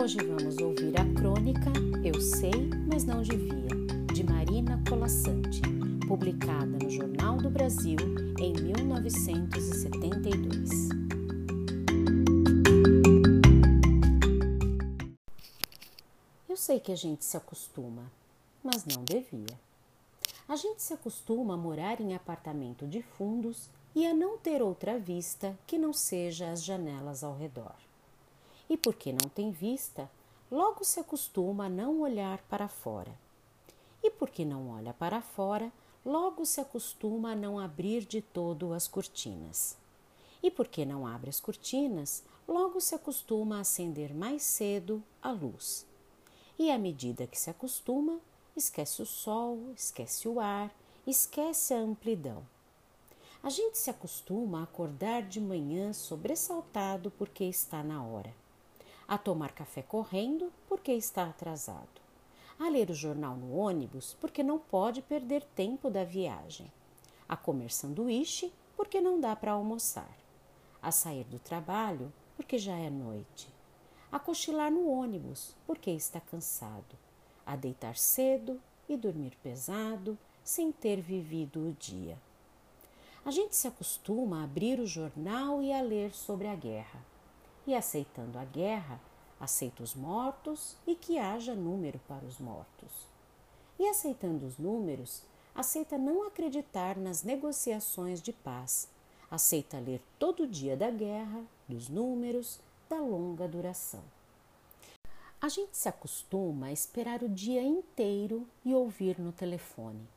Hoje vamos ouvir a crônica Eu Sei, mas Não Devia, de Marina Colassante, publicada no Jornal do Brasil em 1972. Eu sei que a gente se acostuma, mas não devia. A gente se acostuma a morar em apartamento de fundos e a não ter outra vista que não seja as janelas ao redor. E porque não tem vista, logo se acostuma a não olhar para fora. E porque não olha para fora, logo se acostuma a não abrir de todo as cortinas. E porque não abre as cortinas, logo se acostuma a acender mais cedo a luz. E à medida que se acostuma, esquece o sol, esquece o ar, esquece a amplidão. A gente se acostuma a acordar de manhã sobressaltado porque está na hora a tomar café correndo porque está atrasado, a ler o jornal no ônibus porque não pode perder tempo da viagem, a comer sanduíche porque não dá para almoçar, a sair do trabalho porque já é noite, a cochilar no ônibus porque está cansado, a deitar cedo e dormir pesado sem ter vivido o dia. A gente se acostuma a abrir o jornal e a ler sobre a guerra e aceitando a guerra, aceita os mortos e que haja número para os mortos. E aceitando os números, aceita não acreditar nas negociações de paz, aceita ler todo dia da guerra, dos números, da longa duração. A gente se acostuma a esperar o dia inteiro e ouvir no telefone: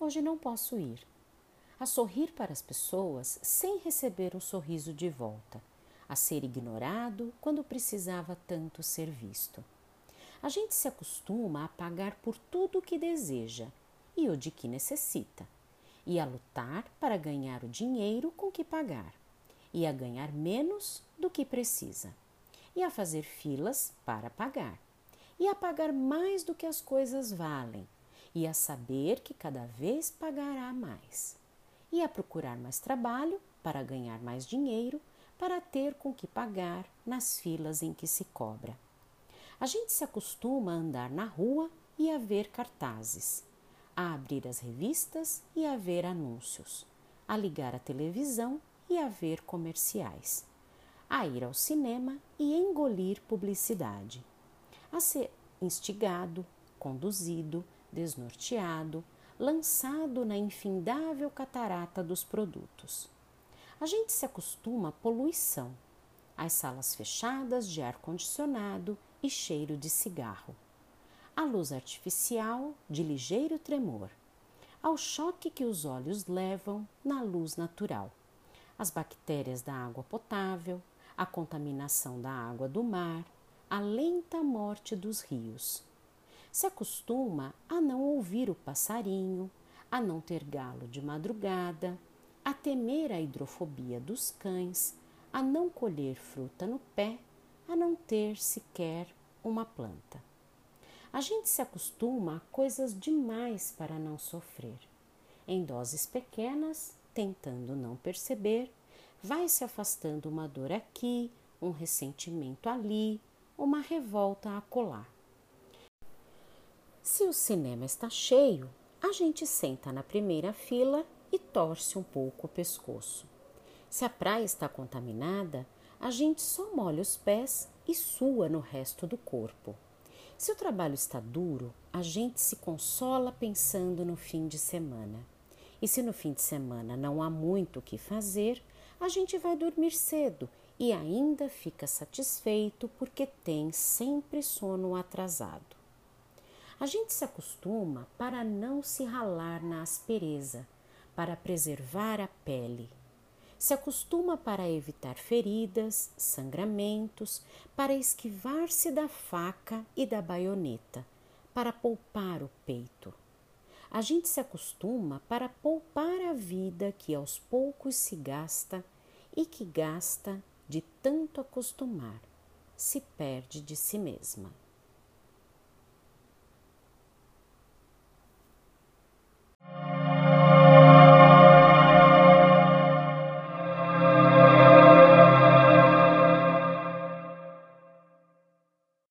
Hoje não posso ir. A sorrir para as pessoas sem receber um sorriso de volta a ser ignorado quando precisava tanto ser visto. A gente se acostuma a pagar por tudo o que deseja e o de que necessita, e a lutar para ganhar o dinheiro com que pagar, e a ganhar menos do que precisa, e a fazer filas para pagar, e a pagar mais do que as coisas valem, e a saber que cada vez pagará mais, e a procurar mais trabalho para ganhar mais dinheiro para ter com que pagar nas filas em que se cobra. A gente se acostuma a andar na rua e a ver cartazes, a abrir as revistas e a ver anúncios, a ligar a televisão e a ver comerciais, a ir ao cinema e engolir publicidade, a ser instigado, conduzido, desnorteado, lançado na infindável catarata dos produtos. A gente se acostuma à poluição, às salas fechadas de ar-condicionado e cheiro de cigarro, à luz artificial de ligeiro tremor, ao choque que os olhos levam na luz natural, às bactérias da água potável, à contaminação da água do mar, à lenta morte dos rios. Se acostuma a não ouvir o passarinho, a não ter galo de madrugada, a temer a hidrofobia dos cães, a não colher fruta no pé, a não ter sequer uma planta. A gente se acostuma a coisas demais para não sofrer. Em doses pequenas, tentando não perceber, vai se afastando uma dor aqui, um ressentimento ali, uma revolta a colar. Se o cinema está cheio, a gente senta na primeira fila e torce um pouco o pescoço. Se a praia está contaminada, a gente só molha os pés e sua no resto do corpo. Se o trabalho está duro, a gente se consola pensando no fim de semana. E se no fim de semana não há muito o que fazer, a gente vai dormir cedo e ainda fica satisfeito porque tem sempre sono atrasado. A gente se acostuma para não se ralar na aspereza, para preservar a pele. Se acostuma para evitar feridas, sangramentos, para esquivar-se da faca e da baioneta, para poupar o peito. A gente se acostuma para poupar a vida que aos poucos se gasta e que gasta de tanto acostumar, se perde de si mesma.